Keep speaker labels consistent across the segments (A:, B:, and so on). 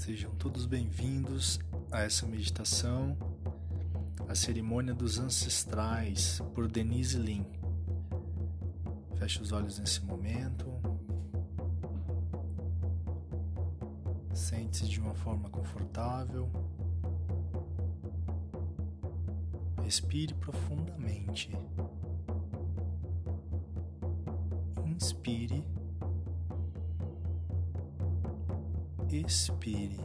A: Sejam todos bem-vindos a essa meditação, a cerimônia dos ancestrais, por Denise Lin. Feche os olhos nesse momento. Sente-se de uma forma confortável. Respire profundamente. Inspire. Expire.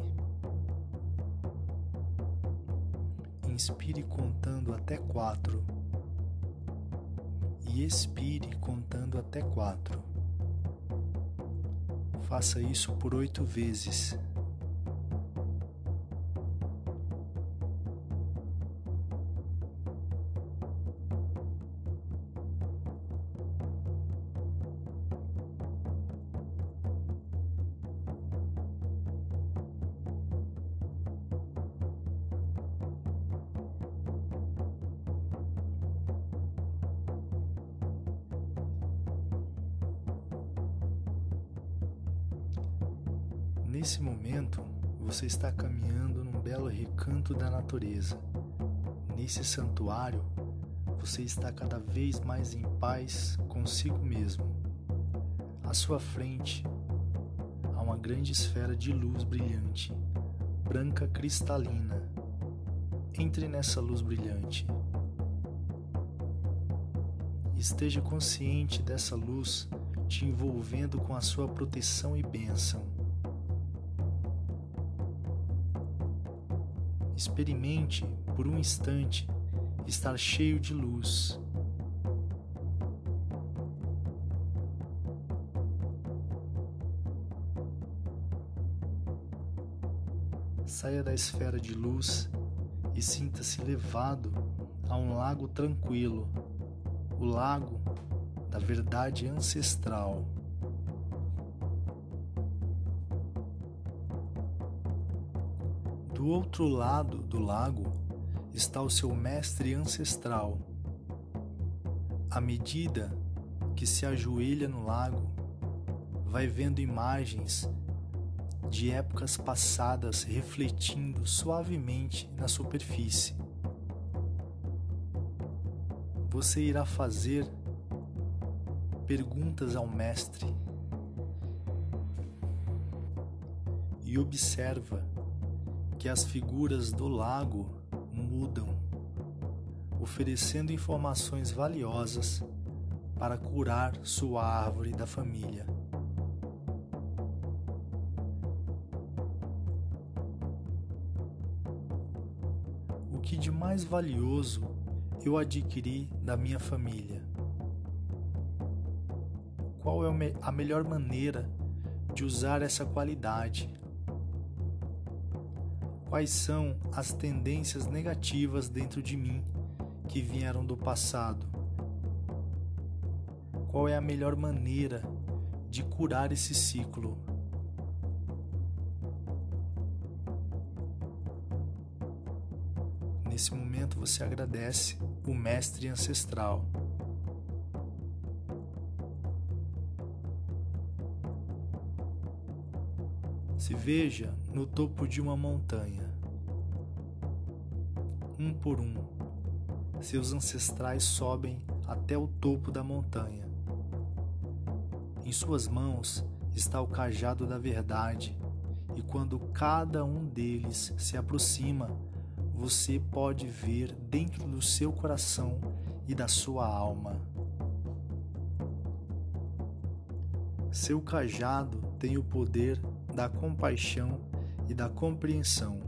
A: Inspire contando até quatro e expire contando até quatro. Faça isso por oito vezes. Nesse momento, você está caminhando num belo recanto da natureza. Nesse santuário, você está cada vez mais em paz consigo mesmo. À sua frente, há uma grande esfera de luz brilhante, branca cristalina. Entre nessa luz brilhante. Esteja consciente dessa luz te envolvendo com a sua proteção e bênção. Experimente por um instante estar cheio de luz. Saia da esfera de luz e sinta-se levado a um lago tranquilo, o lago da verdade ancestral. Do outro lado do lago está o seu mestre ancestral. À medida que se ajoelha no lago, vai vendo imagens de épocas passadas refletindo suavemente na superfície. Você irá fazer perguntas ao mestre e observa que as figuras do lago mudam, oferecendo informações valiosas para curar sua árvore da família. O que de mais valioso eu adquiri da minha família? Qual é a melhor maneira de usar essa qualidade quais são as tendências negativas dentro de mim que vieram do passado. Qual é a melhor maneira de curar esse ciclo? Nesse momento você agradece o mestre ancestral. Se veja no topo de uma montanha. Um por um, seus ancestrais sobem até o topo da montanha. Em suas mãos está o cajado da verdade, e quando cada um deles se aproxima, você pode ver dentro do seu coração e da sua alma. Seu cajado tem o poder da compaixão e da compreensão.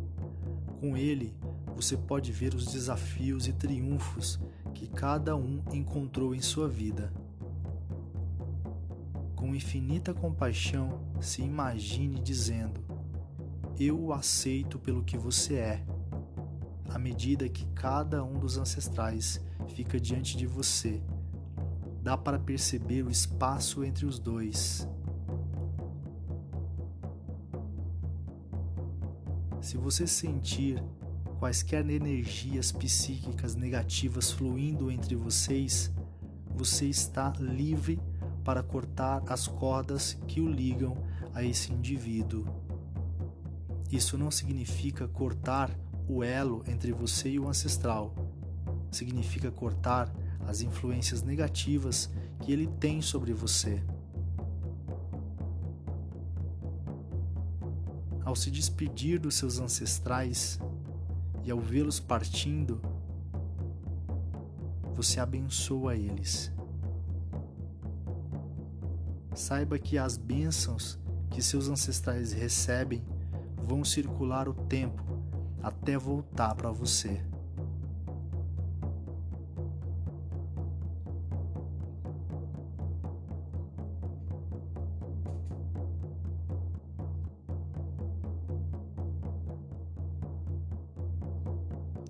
A: Com ele, você pode ver os desafios e triunfos que cada um encontrou em sua vida. Com infinita compaixão, se imagine dizendo: Eu o aceito pelo que você é. À medida que cada um dos ancestrais fica diante de você, dá para perceber o espaço entre os dois Se você sentir quaisquer energias psíquicas negativas fluindo entre vocês, você está livre para cortar as cordas que o ligam a esse indivíduo. Isso não significa cortar o elo entre você e o ancestral. Significa cortar as influências negativas que ele tem sobre você. Se despedir dos seus ancestrais e ao vê-los partindo, você abençoa eles. Saiba que as bênçãos que seus ancestrais recebem vão circular o tempo até voltar para você.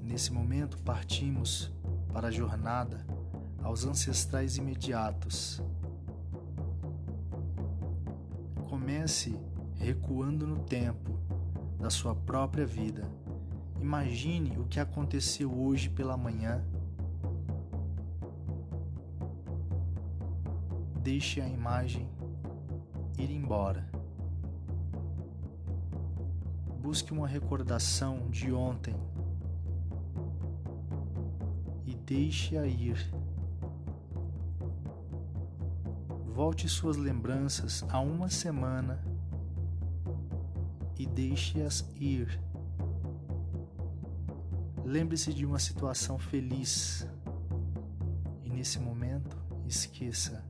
A: Nesse momento, partimos para a jornada aos ancestrais imediatos. Comece recuando no tempo da sua própria vida. Imagine o que aconteceu hoje pela manhã. Deixe a imagem ir embora. Busque uma recordação de ontem deixe-a ir. Volte suas lembranças a uma semana e deixe-as ir. Lembre-se de uma situação feliz e nesse momento esqueça.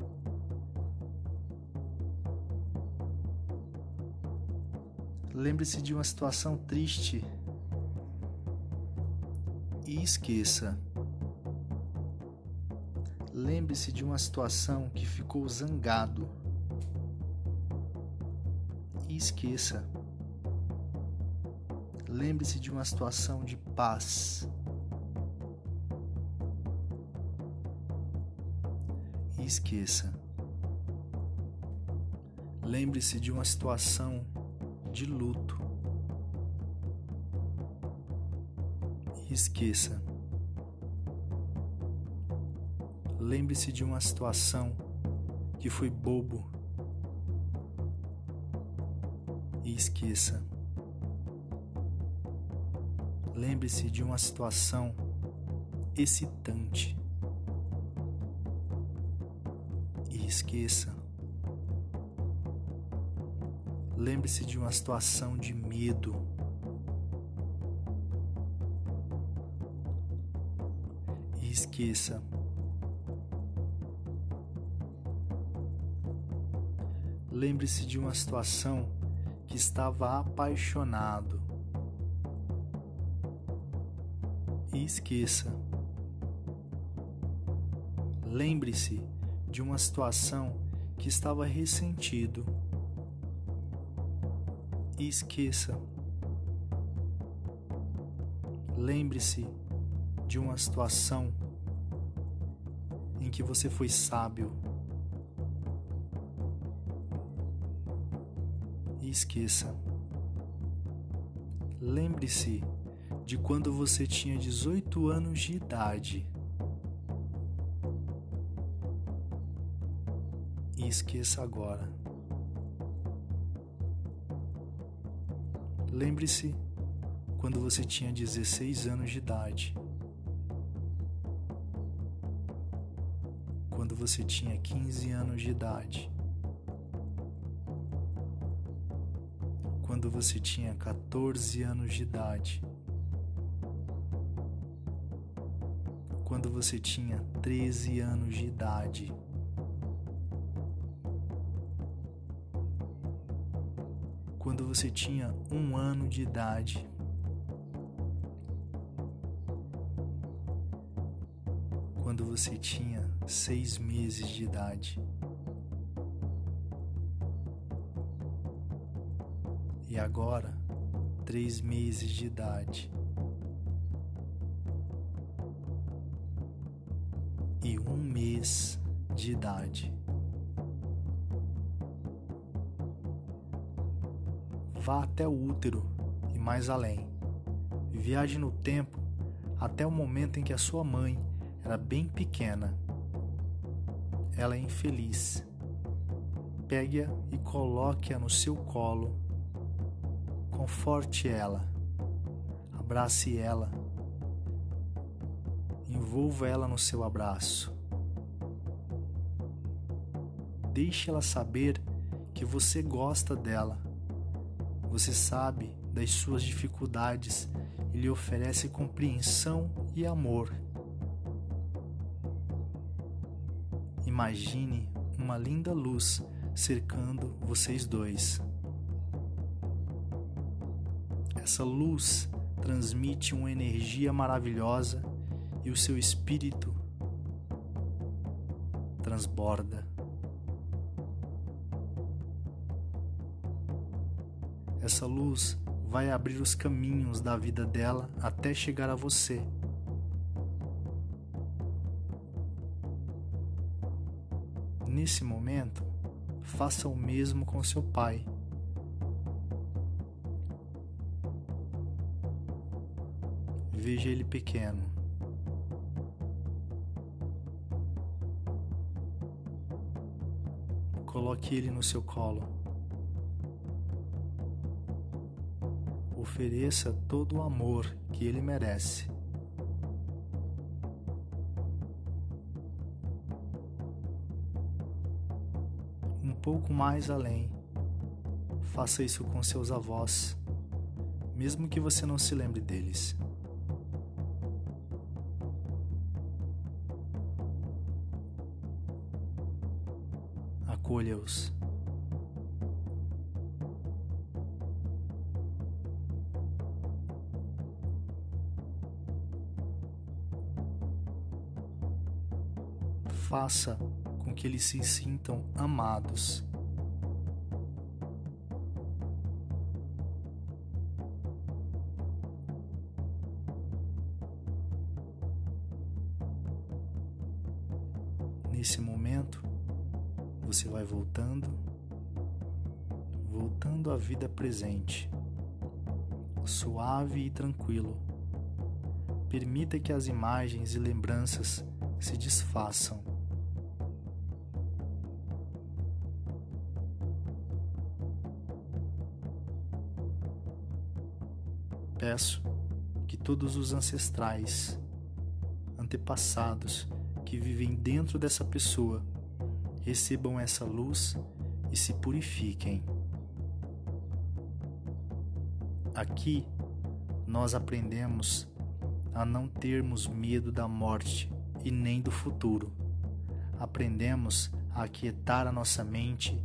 A: Lembre-se de uma situação triste e esqueça. Lembre-se de uma situação que ficou zangado e esqueça. Lembre-se de uma situação de paz e esqueça. Lembre-se de uma situação de luto e esqueça. Lembre-se de uma situação que foi bobo e esqueça. Lembre-se de uma situação excitante e esqueça. Lembre-se de uma situação de medo e esqueça. Lembre-se de uma situação que estava apaixonado e esqueça. Lembre-se de uma situação que estava ressentido e esqueça. Lembre-se de uma situação em que você foi sábio e esqueça. Lembre-se de quando você tinha 18 anos de idade. E esqueça agora. Lembre-se quando você tinha 16 anos de idade. Quando você tinha 15 anos de idade. Quando você tinha 14 anos de idade. Quando você tinha 13 anos de idade. Quando você tinha um ano de idade. Quando você tinha seis meses de idade. E agora três meses de idade. E um mês de idade. Vá até o útero e mais além. Viaje no tempo até o momento em que a sua mãe era bem pequena. Ela é infeliz. Pegue-a e coloque-a no seu colo conforte ela, abrace ela, envolva ela no seu abraço. Deixe ela saber que você gosta dela. Você sabe das suas dificuldades e lhe oferece compreensão e amor. Imagine uma linda luz cercando vocês dois. Essa luz transmite uma energia maravilhosa e o seu espírito transborda. Essa luz vai abrir os caminhos da vida dela até chegar a você. Nesse momento, faça o mesmo com seu pai. Veja ele pequeno. Coloque ele no seu colo. ofereça todo o amor que ele merece. Um pouco mais além, faça isso com seus avós, mesmo que você não se lembre deles. Acolha-os. faça com que eles se sintam amados. Voltando, voltando à vida presente, suave e tranquilo. Permita que as imagens e lembranças se desfaçam Peço que todos os ancestrais, antepassados que vivem dentro dessa pessoa recebam essa luz e se purifiquem. Aqui nós aprendemos a não termos medo da morte e nem do futuro. Aprendemos a aquietar a nossa mente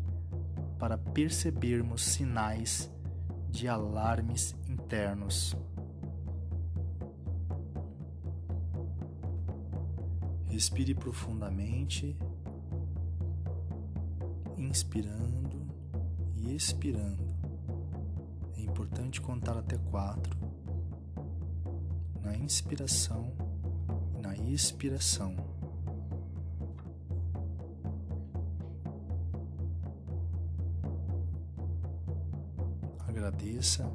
A: para percebermos sinais de alarmes internos. Respire profundamente, inspirando e expirando. É importante contar até quatro na inspiração e na expiração. Agradeça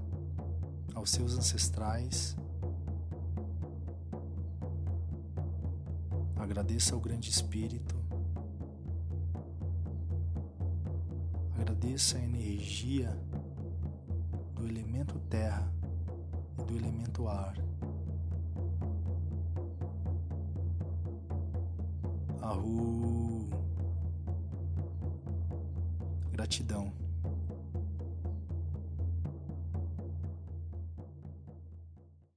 A: aos seus ancestrais. Agradeça ao Grande Espírito. Agradeça a energia do elemento terra e do elemento ar. Ahu. Gratidão.